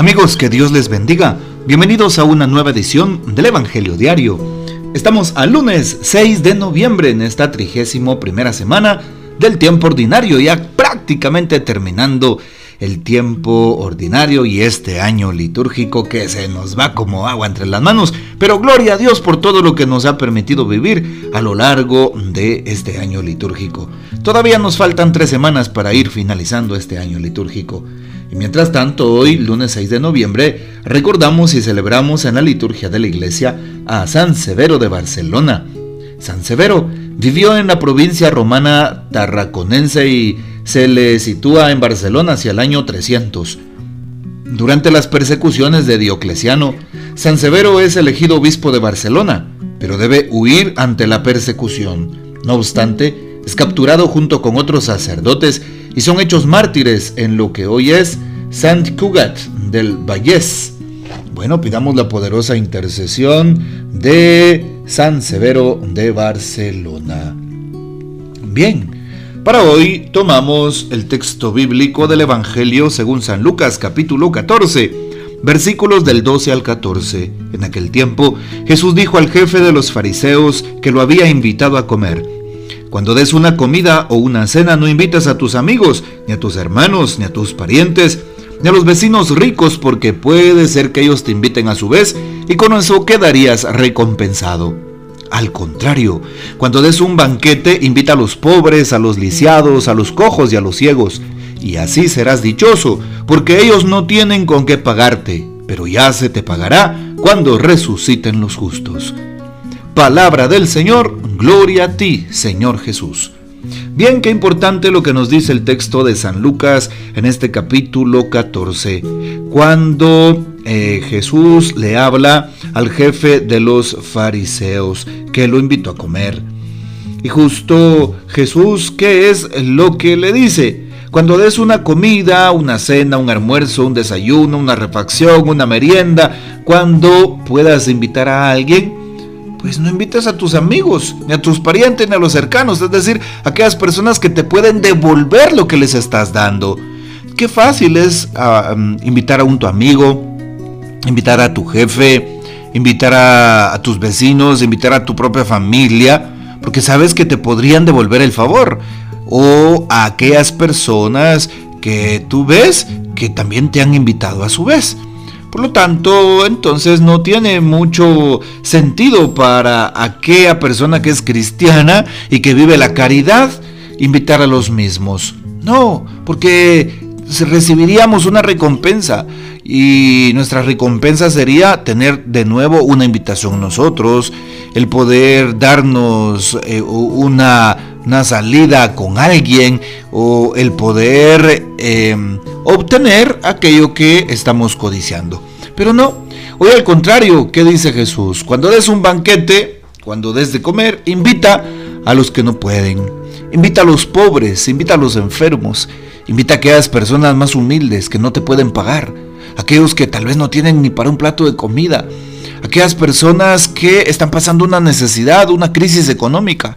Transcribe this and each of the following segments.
Amigos, que Dios les bendiga. Bienvenidos a una nueva edición del Evangelio Diario. Estamos al lunes 6 de noviembre en esta trigésimo primera semana del tiempo ordinario, ya prácticamente terminando el tiempo ordinario y este año litúrgico que se nos va como agua entre las manos. Pero gloria a Dios por todo lo que nos ha permitido vivir a lo largo de este año litúrgico. Todavía nos faltan tres semanas para ir finalizando este año litúrgico. Y mientras tanto, hoy, lunes 6 de noviembre, recordamos y celebramos en la liturgia de la iglesia a San Severo de Barcelona. San Severo vivió en la provincia romana tarraconense y se le sitúa en Barcelona hacia el año 300. Durante las persecuciones de Diocleciano, San Severo es elegido obispo de Barcelona, pero debe huir ante la persecución. No obstante, es capturado junto con otros sacerdotes y son hechos mártires en lo que hoy es Sant Cugat del Vallés. Bueno, pidamos la poderosa intercesión de San Severo de Barcelona. Bien, para hoy tomamos el texto bíblico del Evangelio según San Lucas capítulo 14, versículos del 12 al 14. En aquel tiempo Jesús dijo al jefe de los fariseos que lo había invitado a comer, cuando des una comida o una cena no invites a tus amigos, ni a tus hermanos, ni a tus parientes, ni a los vecinos ricos, porque puede ser que ellos te inviten a su vez y con eso quedarías recompensado. Al contrario, cuando des un banquete, invita a los pobres, a los lisiados, a los cojos y a los ciegos, y así serás dichoso, porque ellos no tienen con qué pagarte, pero ya se te pagará cuando resuciten los justos. Palabra del Señor, gloria a ti, Señor Jesús. Bien, qué importante lo que nos dice el texto de San Lucas en este capítulo 14, cuando eh, Jesús le habla al jefe de los fariseos que lo invitó a comer. Y justo Jesús, ¿qué es lo que le dice? Cuando des una comida, una cena, un almuerzo, un desayuno, una refacción, una merienda, cuando puedas invitar a alguien, pues no invites a tus amigos, ni a tus parientes, ni a los cercanos, es decir, aquellas personas que te pueden devolver lo que les estás dando. Qué fácil es ah, mm, invitar a un tu amigo, invitar a tu jefe, invitar a, a tus vecinos, invitar a tu propia familia, porque sabes que te podrían devolver el favor. O a aquellas personas que tú ves que también te han invitado a su vez. Por lo tanto, entonces no tiene mucho sentido para aquella persona que es cristiana y que vive la caridad invitar a los mismos. No, porque recibiríamos una recompensa y nuestra recompensa sería tener de nuevo una invitación nosotros, el poder darnos eh, una, una, salida con alguien o el poder em, obtener aquello que estamos codiciando. Pero no, hoy al contrario, ¿qué dice Jesús? Cuando des un banquete, cuando des de comer, invita a los que no pueden, invita a los pobres, invita a los enfermos, invita a aquellas personas más humildes que no te pueden pagar, aquellos que tal vez no tienen ni para un plato de comida, aquellas personas que están pasando una necesidad, una crisis económica,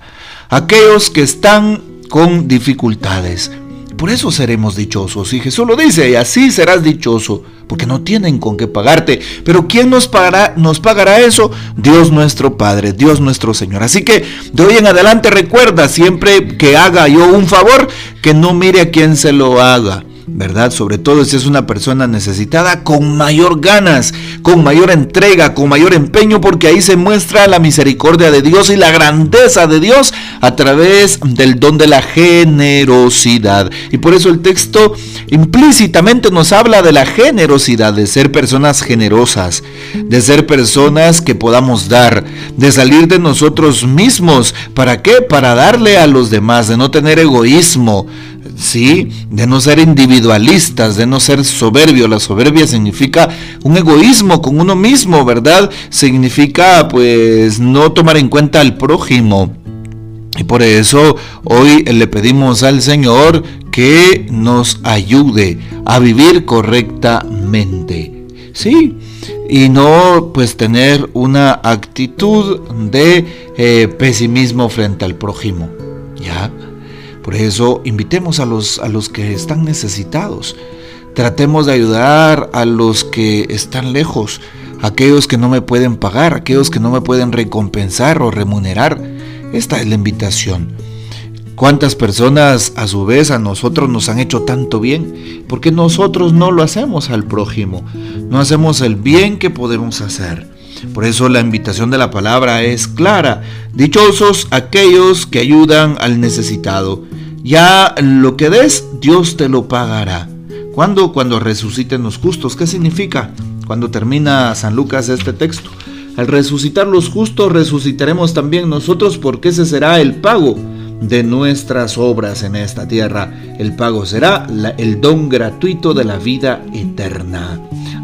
aquellos que están con dificultades. Por eso seremos dichosos. Y Jesús lo dice, y así serás dichoso, porque no tienen con qué pagarte. Pero ¿quién nos pagará, nos pagará eso? Dios nuestro Padre, Dios nuestro Señor. Así que de hoy en adelante recuerda siempre que haga yo un favor, que no mire a quién se lo haga ¿verdad? Sobre todo si es una persona necesitada, con mayor ganas, con mayor entrega, con mayor empeño, porque ahí se muestra la misericordia de Dios y la grandeza de Dios a través del don de la generosidad. Y por eso el texto implícitamente nos habla de la generosidad, de ser personas generosas, de ser personas que podamos dar, de salir de nosotros mismos. ¿Para qué? Para darle a los demás, de no tener egoísmo, ¿sí? De no ser individualistas, de no ser soberbio. La soberbia significa un egoísmo con uno mismo, ¿verdad? Significa pues no tomar en cuenta al prójimo. Y por eso hoy le pedimos al Señor que nos ayude a vivir correctamente. Sí, y no pues tener una actitud de eh, pesimismo frente al prójimo. ¿Ya? Por eso invitemos a los, a los que están necesitados Tratemos de ayudar a los que están lejos, aquellos que no me pueden pagar, aquellos que no me pueden recompensar o remunerar. Esta es la invitación. ¿Cuántas personas a su vez a nosotros nos han hecho tanto bien? Porque nosotros no lo hacemos al prójimo, no hacemos el bien que podemos hacer. Por eso la invitación de la palabra es clara. Dichosos aquellos que ayudan al necesitado. Ya lo que des, Dios te lo pagará. ¿Cuándo? Cuando resuciten los justos. ¿Qué significa? Cuando termina San Lucas este texto. Al resucitar los justos, resucitaremos también nosotros porque ese será el pago de nuestras obras en esta tierra. El pago será el don gratuito de la vida eterna.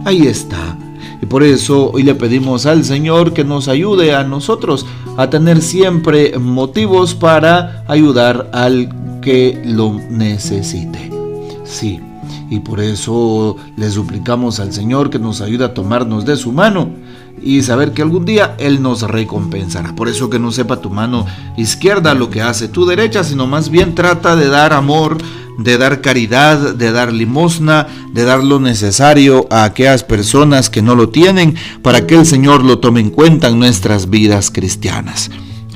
Ahí está. Y por eso hoy le pedimos al Señor que nos ayude a nosotros a tener siempre motivos para ayudar al que lo necesite. Sí, y por eso le suplicamos al Señor que nos ayude a tomarnos de su mano y saber que algún día Él nos recompensará. Por eso que no sepa tu mano izquierda lo que hace tu derecha, sino más bien trata de dar amor, de dar caridad, de dar limosna, de dar lo necesario a aquellas personas que no lo tienen, para que el Señor lo tome en cuenta en nuestras vidas cristianas.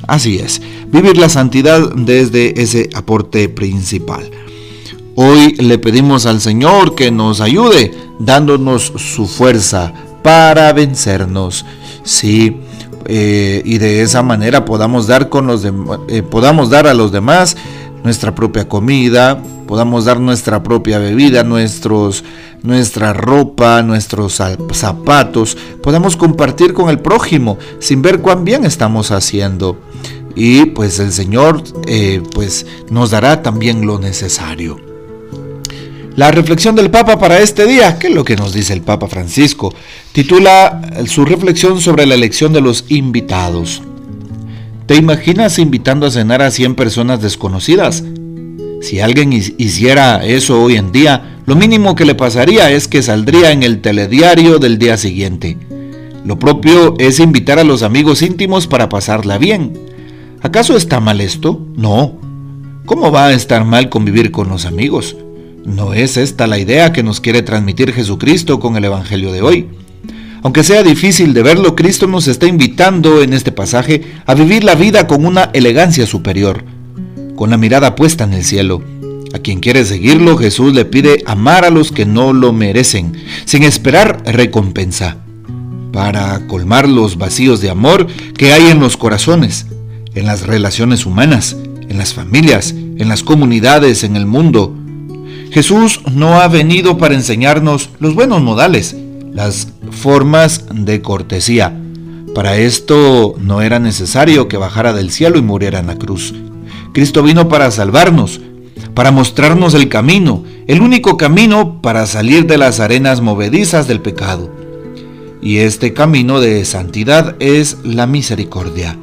Así es, vivir la santidad desde ese aporte principal. Hoy le pedimos al Señor que nos ayude dándonos su fuerza para vencernos. Sí, eh, y de esa manera podamos dar, con los eh, podamos dar a los demás nuestra propia comida, podamos dar nuestra propia bebida, nuestros, nuestra ropa, nuestros zapatos, podamos compartir con el prójimo sin ver cuán bien estamos haciendo. Y pues el Señor eh, pues nos dará también lo necesario. La reflexión del Papa para este día, ¿qué es lo que nos dice el Papa Francisco? Titula su reflexión sobre la elección de los invitados. ¿Te imaginas invitando a cenar a 100 personas desconocidas? Si alguien hiciera eso hoy en día, lo mínimo que le pasaría es que saldría en el telediario del día siguiente. Lo propio es invitar a los amigos íntimos para pasarla bien. ¿Acaso está mal esto? No. ¿Cómo va a estar mal convivir con los amigos? No es esta la idea que nos quiere transmitir Jesucristo con el Evangelio de hoy. Aunque sea difícil de verlo, Cristo nos está invitando en este pasaje a vivir la vida con una elegancia superior, con la mirada puesta en el cielo. A quien quiere seguirlo, Jesús le pide amar a los que no lo merecen, sin esperar recompensa, para colmar los vacíos de amor que hay en los corazones, en las relaciones humanas, en las familias, en las comunidades, en el mundo, Jesús no ha venido para enseñarnos los buenos modales, las formas de cortesía. Para esto no era necesario que bajara del cielo y muriera en la cruz. Cristo vino para salvarnos, para mostrarnos el camino, el único camino para salir de las arenas movedizas del pecado. Y este camino de santidad es la misericordia,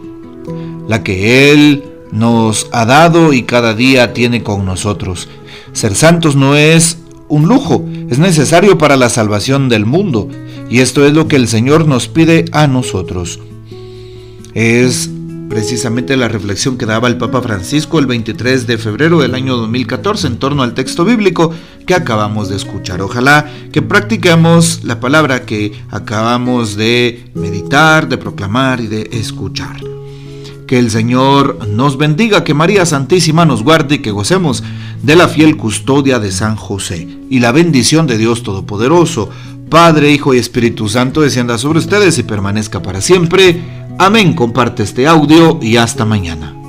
la que Él nos ha dado y cada día tiene con nosotros. Ser santos no es un lujo, es necesario para la salvación del mundo. Y esto es lo que el Señor nos pide a nosotros. Es precisamente la reflexión que daba el Papa Francisco el 23 de febrero del año 2014 en torno al texto bíblico que acabamos de escuchar. Ojalá que practiquemos la palabra que acabamos de meditar, de proclamar y de escuchar. Que el Señor nos bendiga, que María Santísima nos guarde y que gocemos de la fiel custodia de San José. Y la bendición de Dios Todopoderoso, Padre, Hijo y Espíritu Santo, descienda sobre ustedes y permanezca para siempre. Amén. Comparte este audio y hasta mañana.